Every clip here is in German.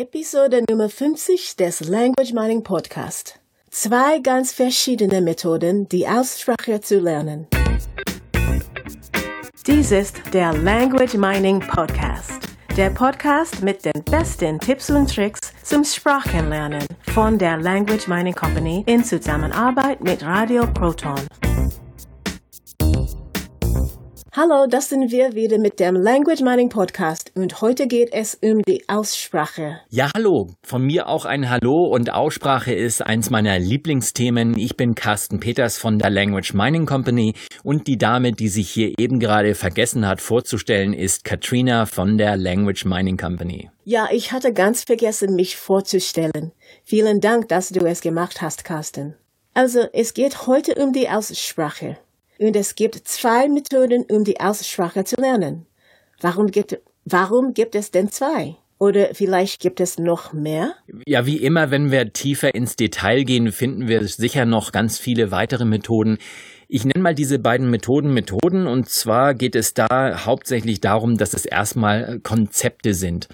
Episode Nummer 50 des Language Mining Podcast. Zwei ganz verschiedene Methoden, die Aussprache zu lernen. Dies ist der Language Mining Podcast. Der Podcast mit den besten Tipps und Tricks zum Sprachenlernen von der Language Mining Company in Zusammenarbeit mit Radio Proton. Hallo, das sind wir wieder mit dem Language Mining Podcast und heute geht es um die Aussprache. Ja, hallo. Von mir auch ein Hallo und Aussprache ist eins meiner Lieblingsthemen. Ich bin Carsten Peters von der Language Mining Company und die Dame, die sich hier eben gerade vergessen hat vorzustellen, ist Katrina von der Language Mining Company. Ja, ich hatte ganz vergessen, mich vorzustellen. Vielen Dank, dass du es gemacht hast, Carsten. Also, es geht heute um die Aussprache. Und es gibt zwei Methoden, um die Aussprache zu lernen. Warum gibt, warum gibt es denn zwei? Oder vielleicht gibt es noch mehr? Ja, wie immer, wenn wir tiefer ins Detail gehen, finden wir sicher noch ganz viele weitere Methoden. Ich nenne mal diese beiden Methoden Methoden und zwar geht es da hauptsächlich darum, dass es erstmal Konzepte sind.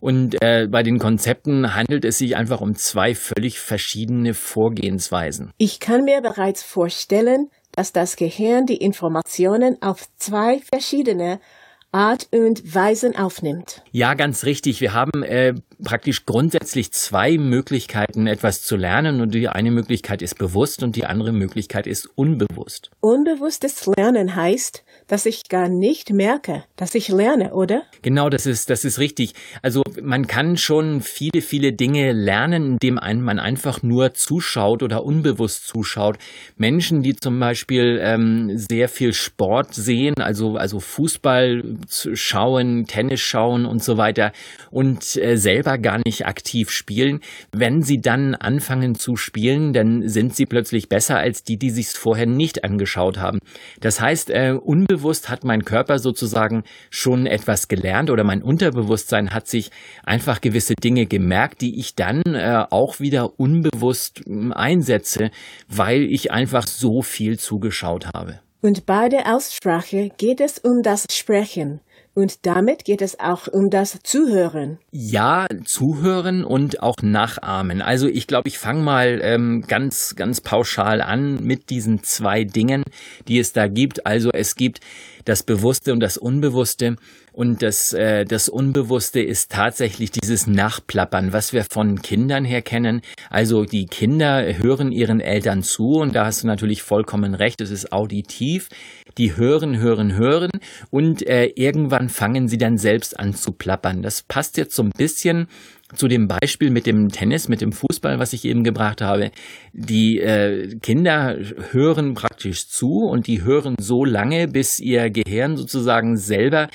Und äh, bei den Konzepten handelt es sich einfach um zwei völlig verschiedene Vorgehensweisen. Ich kann mir bereits vorstellen, dass das Gehirn die Informationen auf zwei verschiedene Art und Weisen aufnimmt. Ja, ganz richtig. Wir haben äh, praktisch grundsätzlich zwei Möglichkeiten, etwas zu lernen. Und die eine Möglichkeit ist bewusst und die andere Möglichkeit ist unbewusst. Unbewusstes Lernen heißt, dass ich gar nicht merke, dass ich lerne, oder? Genau, das ist, das ist richtig. Also man kann schon viele, viele Dinge lernen, indem man einfach nur zuschaut oder unbewusst zuschaut. Menschen, die zum Beispiel ähm, sehr viel Sport sehen, also, also Fußball schauen, Tennis schauen und so weiter und äh, selber gar nicht aktiv spielen, wenn sie dann anfangen zu spielen, dann sind sie plötzlich besser als die, die sich vorher nicht angeschaut haben. Das heißt, äh, unbewusst hat mein Körper sozusagen schon etwas gelernt oder mein Unterbewusstsein hat sich einfach gewisse Dinge gemerkt, die ich dann äh, auch wieder unbewusst äh, einsetze, weil ich einfach so viel zugeschaut habe. Und bei der Aussprache geht es um das Sprechen. Und damit geht es auch um das Zuhören. Ja, zuhören und auch nachahmen. Also ich glaube, ich fange mal ähm, ganz, ganz pauschal an mit diesen zwei Dingen, die es da gibt. Also es gibt das Bewusste und das Unbewusste. Und das, äh, das Unbewusste ist tatsächlich dieses Nachplappern, was wir von Kindern her kennen. Also die Kinder hören ihren Eltern zu und da hast du natürlich vollkommen recht, es ist auditiv. Die hören, hören, hören und äh, irgendwann fangen sie dann selbst an zu plappern. Das passt jetzt so ein bisschen zu dem Beispiel mit dem Tennis, mit dem Fußball, was ich eben gebracht habe. Die äh, Kinder hören praktisch zu und die hören so lange, bis ihr Gehirn sozusagen selber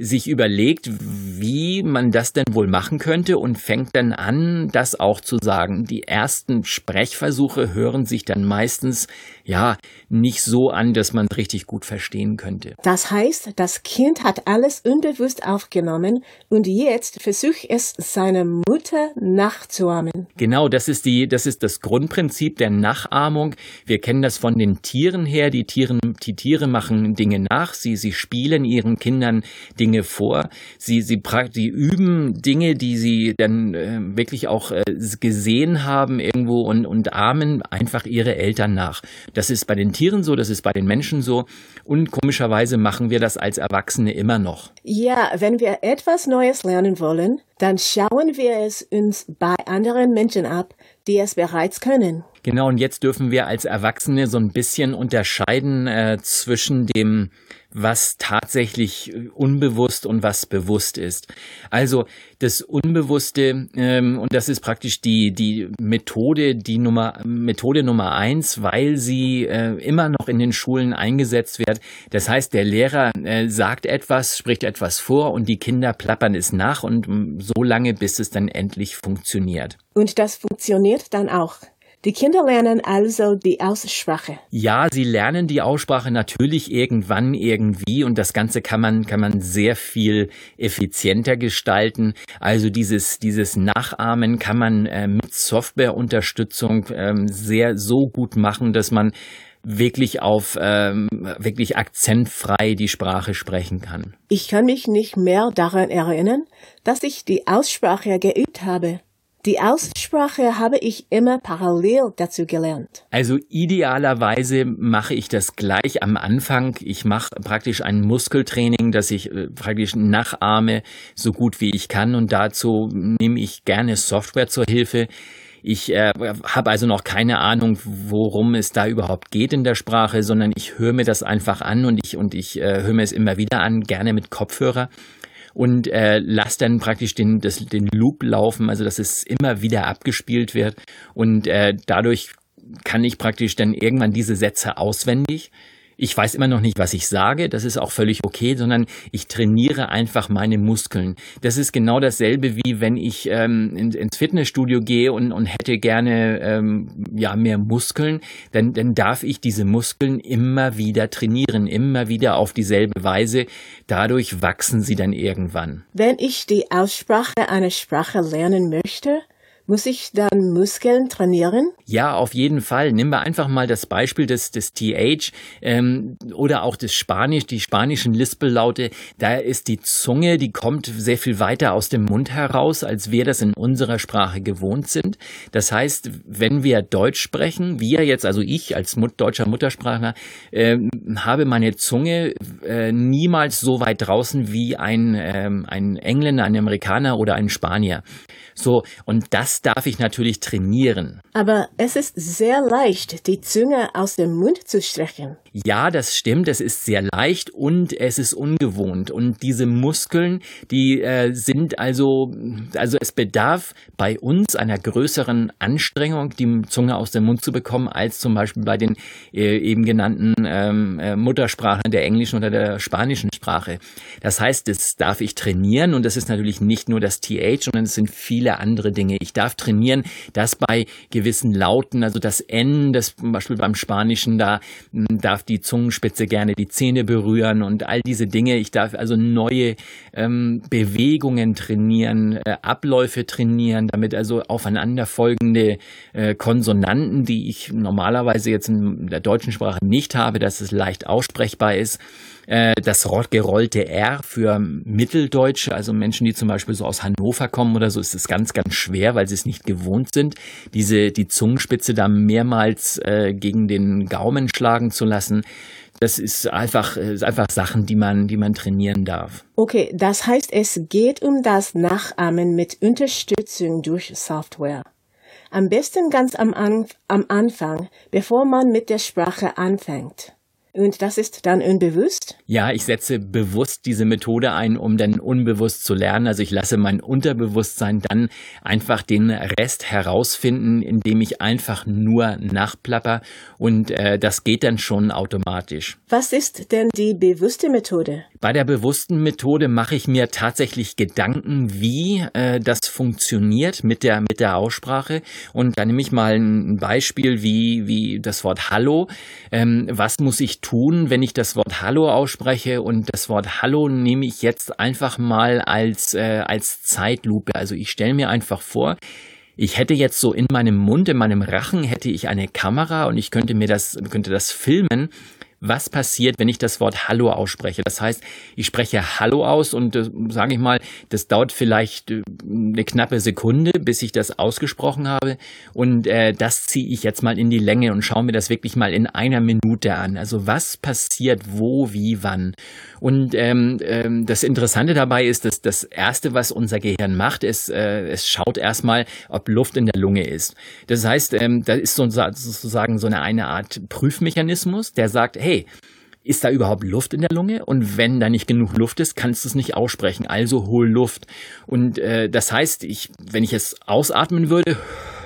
sich überlegt, wie man das denn wohl machen könnte und fängt dann an, das auch zu sagen. Die ersten Sprechversuche hören sich dann meistens ja nicht so an, dass man es richtig gut verstehen könnte. Das heißt, das Kind hat alles unbewusst aufgenommen und jetzt versucht es seiner Mutter nachzuahmen. Genau, das ist die, das ist das Grundprinzip der Nachahmung. Wir kennen das von den Tieren her. Die Tiere, die Tiere machen Dinge nach. Sie, sie spielen ihren Kindern Dinge Dinge vor. Sie, sie, sie üben Dinge, die sie dann äh, wirklich auch äh, gesehen haben irgendwo und, und ahmen einfach ihre Eltern nach. Das ist bei den Tieren so, das ist bei den Menschen so. Und komischerweise machen wir das als Erwachsene immer noch. Ja, wenn wir etwas Neues lernen wollen, dann schauen wir es uns bei anderen Menschen ab, die es bereits können. Genau, und jetzt dürfen wir als Erwachsene so ein bisschen unterscheiden äh, zwischen dem was tatsächlich äh, unbewusst und was bewusst ist. Also das Unbewusste, ähm, und das ist praktisch die, die Methode, die Nummer, Methode Nummer eins, weil sie äh, immer noch in den Schulen eingesetzt wird. Das heißt, der Lehrer äh, sagt etwas, spricht etwas vor und die Kinder plappern es nach und so lange, bis es dann endlich funktioniert. Und das funktioniert dann auch. Die Kinder lernen also die Aussprache. Ja, sie lernen die Aussprache natürlich irgendwann irgendwie und das Ganze kann man, kann man sehr viel effizienter gestalten. Also dieses, dieses Nachahmen kann man äh, mit Softwareunterstützung äh, sehr so gut machen, dass man wirklich auf ähm, wirklich akzentfrei die Sprache sprechen kann. Ich kann mich nicht mehr daran erinnern, dass ich die Aussprache geübt habe. Die Aussprache habe ich immer parallel dazu gelernt. Also idealerweise mache ich das gleich am Anfang. Ich mache praktisch ein Muskeltraining, das ich äh, praktisch nachahme, so gut wie ich kann. Und dazu nehme ich gerne Software zur Hilfe. Ich äh, habe also noch keine Ahnung, worum es da überhaupt geht in der Sprache, sondern ich höre mir das einfach an und ich und ich äh, höre mir es immer wieder an, gerne mit Kopfhörer und äh, lass dann praktisch den, das, den Loop laufen, also dass es immer wieder abgespielt wird. Und äh, dadurch kann ich praktisch dann irgendwann diese Sätze auswendig ich weiß immer noch nicht, was ich sage, das ist auch völlig okay, sondern ich trainiere einfach meine Muskeln. Das ist genau dasselbe, wie wenn ich ähm, ins, Fitnessstudio gehe und, und hätte gerne ähm, ja, mehr Muskeln, dann, dann darf ich diese Muskeln immer wieder trainieren, immer wieder auf dieselbe Weise. Dadurch wachsen sie dann irgendwann. Wenn ich die Aussprache einer Sprache lernen möchte, muss ich dann Muskeln trainieren? Ja, auf jeden Fall. Nehmen wir einfach mal das Beispiel des, des TH ähm, oder auch des Spanisch, die spanischen Lispellaute. Da ist die Zunge, die kommt sehr viel weiter aus dem Mund heraus, als wir das in unserer Sprache gewohnt sind. Das heißt, wenn wir Deutsch sprechen, wir jetzt, also ich als Mut deutscher Muttersprachler, äh, habe meine Zunge äh, niemals so weit draußen wie ein, ähm, ein Engländer, ein Amerikaner oder ein Spanier. So, und das darf ich natürlich trainieren. Aber es ist sehr leicht, die Zunge aus dem Mund zu strecken. Ja, das stimmt. Es ist sehr leicht und es ist ungewohnt. Und diese Muskeln, die äh, sind also, also es bedarf bei uns einer größeren Anstrengung, die Zunge aus dem Mund zu bekommen, als zum Beispiel bei den äh, eben genannten ähm, äh, Muttersprachen der englischen oder der spanischen Sprache. Das heißt, das darf ich trainieren und das ist natürlich nicht nur das TH, sondern es sind viele andere Dinge. Ich darf trainieren, dass bei gewissen Lauten, also das N, das zum Beispiel beim Spanischen, da darf die Zungenspitze gerne die Zähne berühren und all diese Dinge. Ich darf also neue ähm, Bewegungen trainieren, äh, Abläufe trainieren, damit also aufeinanderfolgende äh, Konsonanten, die ich normalerweise jetzt in der deutschen Sprache nicht habe, dass es leicht aussprechbar ist, äh, das gerollte R für Mitteldeutsche, also Menschen, die zum Beispiel so aus Hannover kommen oder so, ist es ganz, ganz schwer, weil sie es nicht gewohnt sind, diese, die Zungenspitze da mehrmals äh, gegen den Gaumen schlagen zu lassen. Das ist einfach, ist einfach Sachen, die man, die man trainieren darf. Okay, das heißt, es geht um das Nachahmen mit Unterstützung durch Software. Am besten ganz am, An am Anfang, bevor man mit der Sprache anfängt. Und das ist dann unbewusst? Ja, ich setze bewusst diese Methode ein, um dann unbewusst zu lernen. Also ich lasse mein Unterbewusstsein dann einfach den Rest herausfinden, indem ich einfach nur nachplapper und äh, das geht dann schon automatisch. Was ist denn die bewusste Methode? Bei der bewussten Methode mache ich mir tatsächlich Gedanken, wie äh, das funktioniert mit der mit der Aussprache und dann nehme ich mal ein Beispiel wie wie das Wort Hallo. Ähm, was muss ich tun, wenn ich das Wort Hallo ausspreche? Und das Wort Hallo nehme ich jetzt einfach mal als äh, als Zeitlupe. Also ich stelle mir einfach vor, ich hätte jetzt so in meinem Mund, in meinem Rachen hätte ich eine Kamera und ich könnte mir das könnte das filmen was passiert, wenn ich das Wort Hallo ausspreche. Das heißt, ich spreche Hallo aus und äh, sage ich mal, das dauert vielleicht äh, eine knappe Sekunde, bis ich das ausgesprochen habe. Und äh, das ziehe ich jetzt mal in die Länge und schaue mir das wirklich mal in einer Minute an. Also was passiert wo, wie, wann. Und ähm, ähm, das Interessante dabei ist, dass das Erste, was unser Gehirn macht, ist, äh, es schaut erstmal, ob Luft in der Lunge ist. Das heißt, ähm, da ist so, sozusagen so eine, eine Art Prüfmechanismus, der sagt, hey, hey, ist da überhaupt Luft in der Lunge? Und wenn da nicht genug Luft ist, kannst du es nicht aussprechen. Also hol Luft. Und äh, das heißt, ich, wenn ich es ausatmen würde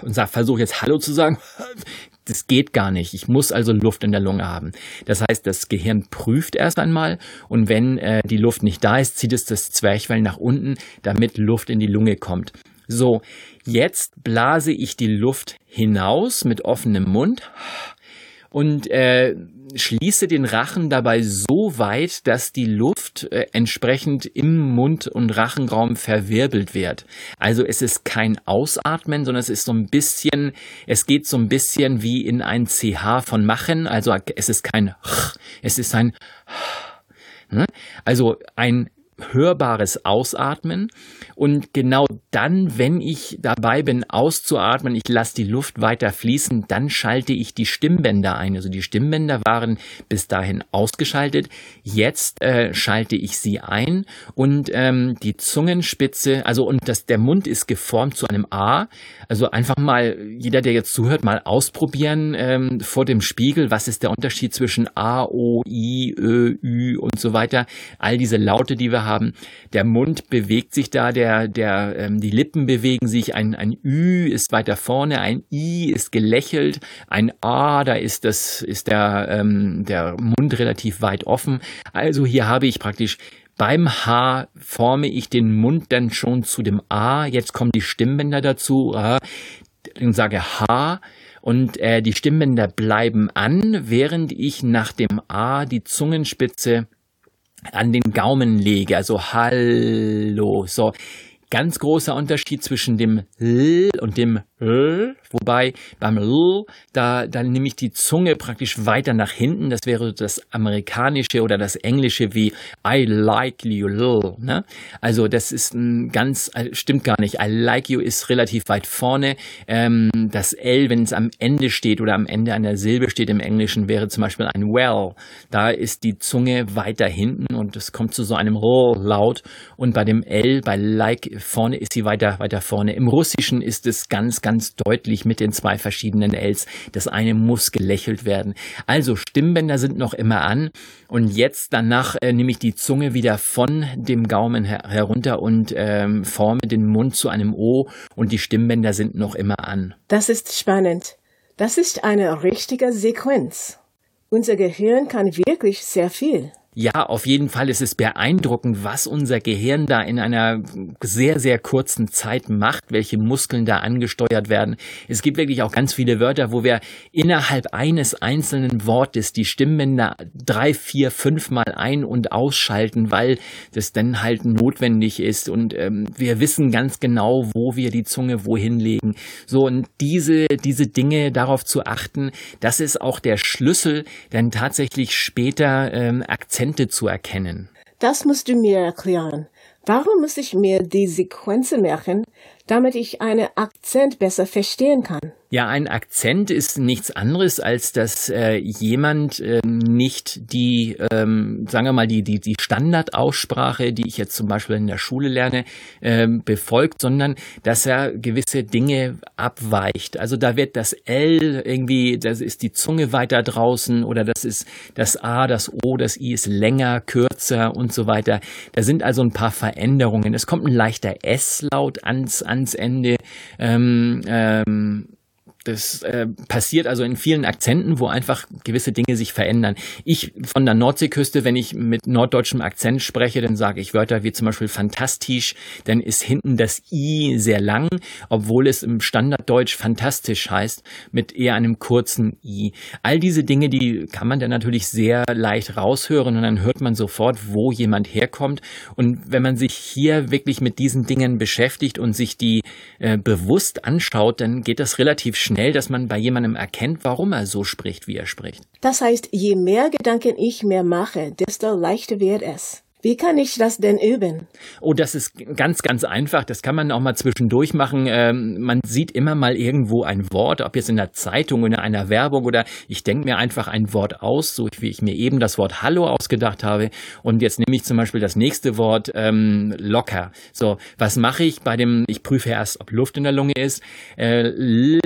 und versuche jetzt Hallo zu sagen, das geht gar nicht. Ich muss also Luft in der Lunge haben. Das heißt, das Gehirn prüft erst einmal und wenn äh, die Luft nicht da ist, zieht es das Zwerchfell nach unten, damit Luft in die Lunge kommt. So, jetzt blase ich die Luft hinaus mit offenem Mund und äh, schließe den Rachen dabei so weit, dass die Luft äh, entsprechend im Mund- und Rachenraum verwirbelt wird. Also es ist kein Ausatmen, sondern es ist so ein bisschen, es geht so ein bisschen wie in ein CH von machen. Also es ist kein Ch, es ist ein ne? also ein hörbares Ausatmen. Und genau dann, wenn ich dabei bin, auszuatmen, ich lasse die Luft weiter fließen, dann schalte ich die Stimmbänder ein. Also die Stimmbänder waren bis dahin ausgeschaltet. Jetzt äh, schalte ich sie ein und ähm, die Zungenspitze, also und das, der Mund ist geformt zu einem A. Also einfach mal, jeder, der jetzt zuhört, mal ausprobieren ähm, vor dem Spiegel. Was ist der Unterschied zwischen A, O, I, Ö, Ü und so weiter? All diese Laute, die wir haben. Der Mund bewegt sich da, der, der, ähm, die Lippen bewegen sich, ein, ein Ü ist weiter vorne, ein I ist gelächelt, ein A, da ist das, ist der, ähm, der Mund relativ weit offen. Also hier habe ich praktisch beim H forme ich den Mund dann schon zu dem A. Jetzt kommen die Stimmbänder dazu. Äh, und sage H und äh, die Stimmbänder bleiben an, während ich nach dem A die Zungenspitze an den Gaumen lege, also Hallo. So, ganz großer Unterschied zwischen dem L und dem L, wobei beim L, da, da nehme ich die Zunge praktisch weiter nach hinten. Das wäre das amerikanische oder das englische wie I like you, L. Ne? Also das ist ein ganz, äh, stimmt gar nicht. I like you ist relativ weit vorne. Ähm, das L, wenn es am Ende steht oder am Ende einer Silbe steht im Englischen, wäre zum Beispiel ein Well. Da ist die Zunge weiter hinten und es kommt zu so einem L-Laut. Und bei dem L, bei like vorne ist sie weiter, weiter vorne. Im Russischen ist es ganz, ganz deutlich mit den zwei verschiedenen Ls. Das eine muss gelächelt werden. Also Stimmbänder sind noch immer an. Und jetzt danach äh, nehme ich die Zunge wieder von dem Gaumen her herunter und ähm, forme den Mund zu einem O und die Stimmbänder sind noch immer an. Das ist spannend. Das ist eine richtige Sequenz. Unser Gehirn kann wirklich sehr viel. Ja, auf jeden Fall ist es beeindruckend, was unser Gehirn da in einer sehr, sehr kurzen Zeit macht, welche Muskeln da angesteuert werden. Es gibt wirklich auch ganz viele Wörter, wo wir innerhalb eines einzelnen Wortes die Stimmbänder drei, vier, fünf Mal ein- und ausschalten, weil das dann halt notwendig ist. Und ähm, wir wissen ganz genau, wo wir die Zunge wohin legen. So, und diese, diese Dinge darauf zu achten, das ist auch der Schlüssel, dann tatsächlich später ähm, Akzent Akzente zu erkennen. Das musst du mir erklären. Warum muss ich mir die Sequenzen merken, damit ich einen Akzent besser verstehen kann? Ja, ein Akzent ist nichts anderes, als dass äh, jemand äh, nicht die, ähm, sagen wir mal, die, die, die Standardaussprache, die ich jetzt zum Beispiel in der Schule lerne, äh, befolgt, sondern dass er gewisse Dinge abweicht. Also da wird das L irgendwie, das ist die Zunge weiter draußen oder das ist das A, das O, das I ist länger, kürzer und so weiter. Da sind also ein paar Veränderungen. Es kommt ein leichter S-Laut ans, ans Ende. Ähm, ähm, das äh, passiert also in vielen Akzenten, wo einfach gewisse Dinge sich verändern. Ich von der Nordseeküste, wenn ich mit norddeutschem Akzent spreche, dann sage ich Wörter wie zum Beispiel fantastisch, dann ist hinten das I sehr lang, obwohl es im Standarddeutsch fantastisch heißt, mit eher einem kurzen I. All diese Dinge, die kann man dann natürlich sehr leicht raushören und dann hört man sofort, wo jemand herkommt. Und wenn man sich hier wirklich mit diesen Dingen beschäftigt und sich die äh, bewusst anschaut, dann geht das relativ schnell schnell, dass man bei jemandem erkennt, warum er so spricht, wie er spricht. Das heißt, je mehr Gedanken ich mir mache, desto leichter wird es. Wie kann ich das denn üben? Oh, das ist ganz, ganz einfach. Das kann man auch mal zwischendurch machen. Ähm, man sieht immer mal irgendwo ein Wort, ob jetzt in der Zeitung, in einer Werbung oder ich denke mir einfach ein Wort aus, so wie ich mir eben das Wort Hallo ausgedacht habe. Und jetzt nehme ich zum Beispiel das nächste Wort ähm, locker. So, was mache ich bei dem, ich prüfe erst, ob Luft in der Lunge ist. Äh,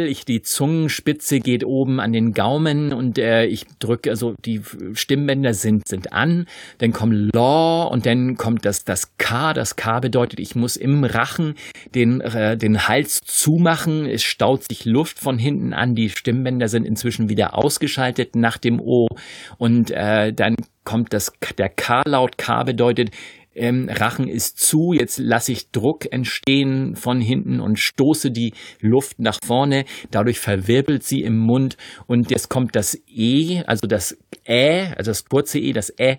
ich, die Zungenspitze geht oben an den Gaumen und äh, ich drücke, also die Stimmbänder sind, sind an. Dann kommt Law und dann kommt das, das K. Das K bedeutet, ich muss im Rachen den, äh, den Hals zumachen. Es staut sich Luft von hinten an. Die Stimmbänder sind inzwischen wieder ausgeschaltet nach dem O. Und äh, dann kommt das, der K-Laut. K bedeutet, ähm, Rachen ist zu, jetzt lasse ich Druck entstehen von hinten und stoße die Luft nach vorne, dadurch verwirbelt sie im Mund und jetzt kommt das E, also das Ä, also das kurze E, das Ä,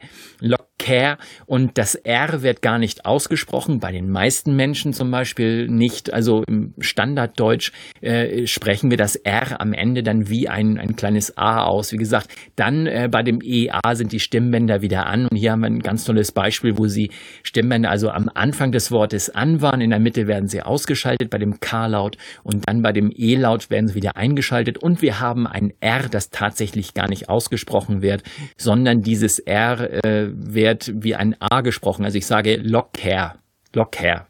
Care und das R wird gar nicht ausgesprochen, bei den meisten Menschen zum Beispiel nicht. Also im Standarddeutsch äh, sprechen wir das R am Ende dann wie ein, ein kleines A aus. Wie gesagt, dann äh, bei dem EA sind die Stimmbänder wieder an und hier haben wir ein ganz tolles Beispiel, wo sie Stimmbänder also am Anfang des Wortes an waren, in der Mitte werden sie ausgeschaltet bei dem K-Laut und dann bei dem E-Laut werden sie wieder eingeschaltet und wir haben ein R, das tatsächlich gar nicht ausgesprochen wird, sondern dieses R äh, wird wird wie ein A gesprochen. Also ich sage Locker, Locker.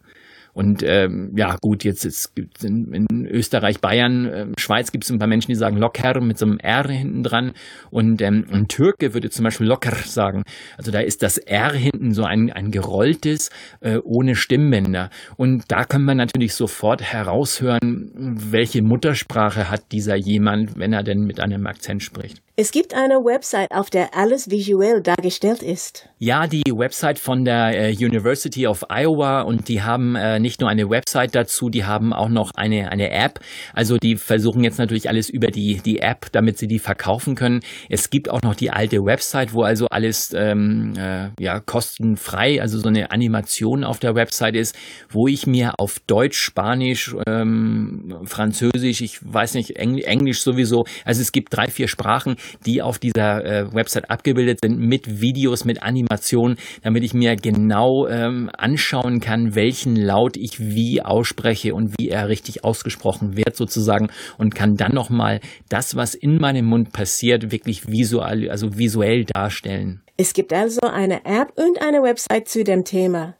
Und ähm, ja, gut, jetzt, gibt in, in Österreich, Bayern, äh, Schweiz gibt es ein paar Menschen, die sagen locker mit so einem R hinten dran. Und ähm, ein Türke würde zum Beispiel locker sagen. Also da ist das R hinten so ein, ein gerolltes, äh, ohne Stimmbänder. Und da können wir natürlich sofort heraushören, welche Muttersprache hat dieser jemand, wenn er denn mit einem Akzent spricht. Es gibt eine Website, auf der alles visuell dargestellt ist. Ja, die Website von der äh, University of Iowa und die haben äh, nicht nur eine Website dazu, die haben auch noch eine, eine App. Also die versuchen jetzt natürlich alles über die, die App, damit sie die verkaufen können. Es gibt auch noch die alte Website, wo also alles ähm, äh, ja, kostenfrei, also so eine Animation auf der Website ist, wo ich mir auf Deutsch, Spanisch, ähm, Französisch, ich weiß nicht, Engl Englisch sowieso, also es gibt drei, vier Sprachen, die auf dieser äh, Website abgebildet sind mit Videos, mit Animationen, damit ich mir genau ähm, anschauen kann, welchen Laut ich wie ausspreche und wie er richtig ausgesprochen wird sozusagen und kann dann nochmal das, was in meinem Mund passiert, wirklich visuell, also visuell darstellen. Es gibt also eine App und eine Website zu dem Thema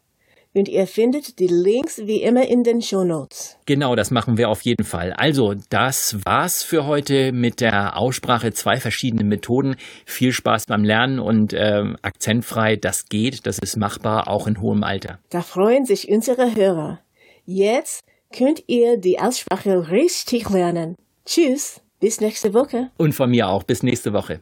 und ihr findet die Links wie immer in den Show Notes. Genau, das machen wir auf jeden Fall. Also, das war's für heute mit der Aussprache zwei verschiedene Methoden. Viel Spaß beim Lernen und äh, akzentfrei, das geht, das ist machbar, auch in hohem Alter. Da freuen sich unsere Hörer. Jetzt könnt ihr die Aussprache richtig lernen. Tschüss, bis nächste Woche. Und von mir auch, bis nächste Woche.